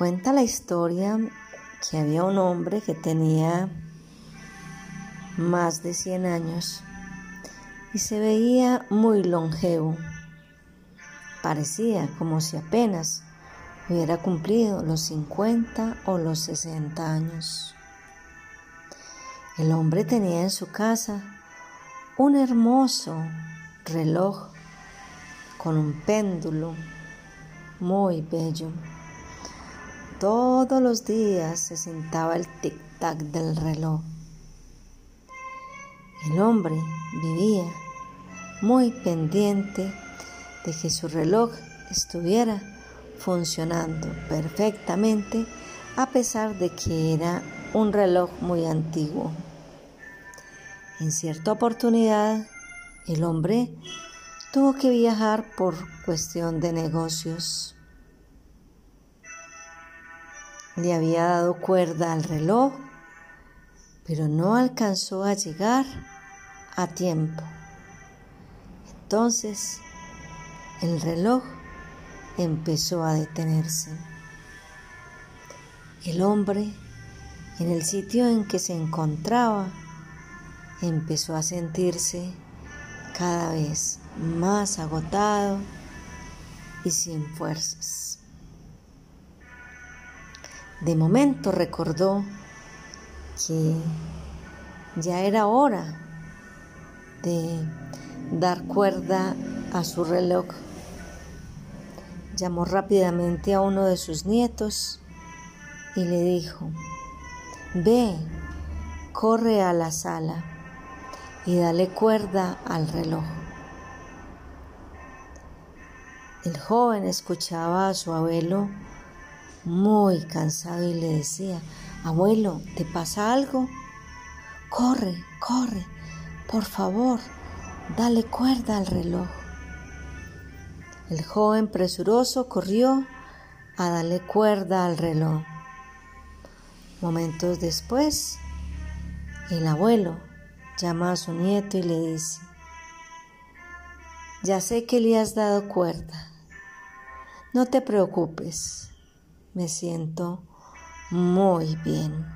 Cuenta la historia que había un hombre que tenía más de 100 años y se veía muy longevo. Parecía como si apenas hubiera cumplido los 50 o los 60 años. El hombre tenía en su casa un hermoso reloj con un péndulo muy bello. Todos los días se sentaba el tic-tac del reloj. El hombre vivía muy pendiente de que su reloj estuviera funcionando perfectamente a pesar de que era un reloj muy antiguo. En cierta oportunidad, el hombre tuvo que viajar por cuestión de negocios. Le había dado cuerda al reloj, pero no alcanzó a llegar a tiempo. Entonces, el reloj empezó a detenerse. El hombre, en el sitio en que se encontraba, empezó a sentirse cada vez más agotado y sin fuerzas. De momento recordó que ya era hora de dar cuerda a su reloj. Llamó rápidamente a uno de sus nietos y le dijo, ve, corre a la sala y dale cuerda al reloj. El joven escuchaba a su abuelo muy cansado y le decía, abuelo, ¿te pasa algo? Corre, corre, por favor, dale cuerda al reloj. El joven presuroso corrió a darle cuerda al reloj. Momentos después, el abuelo llama a su nieto y le dice, ya sé que le has dado cuerda, no te preocupes, me siento muy bien.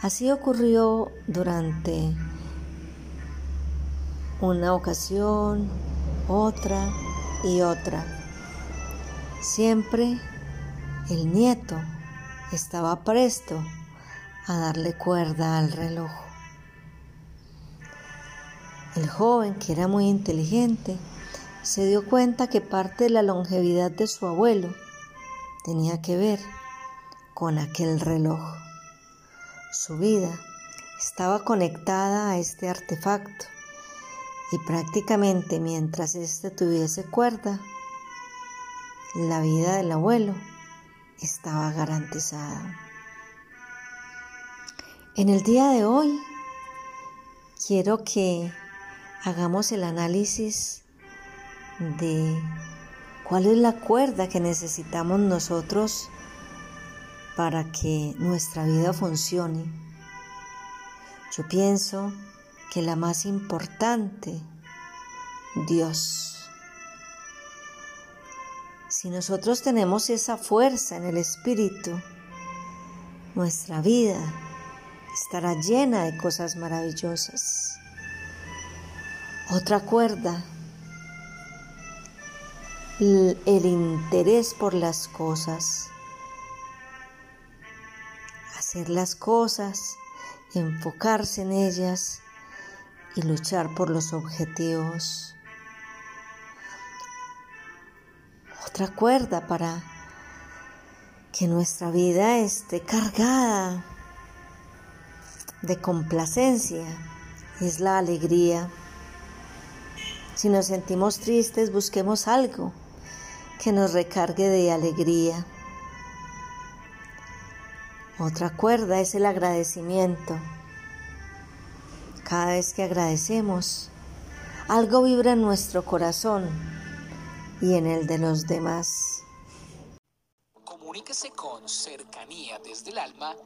Así ocurrió durante una ocasión, otra y otra. Siempre el nieto estaba presto a darle cuerda al reloj. El joven, que era muy inteligente, se dio cuenta que parte de la longevidad de su abuelo tenía que ver con aquel reloj. Su vida estaba conectada a este artefacto y prácticamente mientras éste tuviese cuerda, la vida del abuelo estaba garantizada. En el día de hoy quiero que hagamos el análisis de cuál es la cuerda que necesitamos nosotros para que nuestra vida funcione. Yo pienso que la más importante, Dios. Si nosotros tenemos esa fuerza en el Espíritu, nuestra vida estará llena de cosas maravillosas. Otra cuerda, el interés por las cosas. Hacer las cosas, enfocarse en ellas y luchar por los objetivos. Otra cuerda para que nuestra vida esté cargada de complacencia es la alegría. Si nos sentimos tristes, busquemos algo que nos recargue de alegría. Otra cuerda es el agradecimiento. Cada vez que agradecemos, algo vibra en nuestro corazón y en el de los demás. Comuníquese con cercanía desde el alma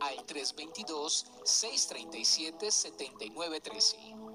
al 322-637-7913.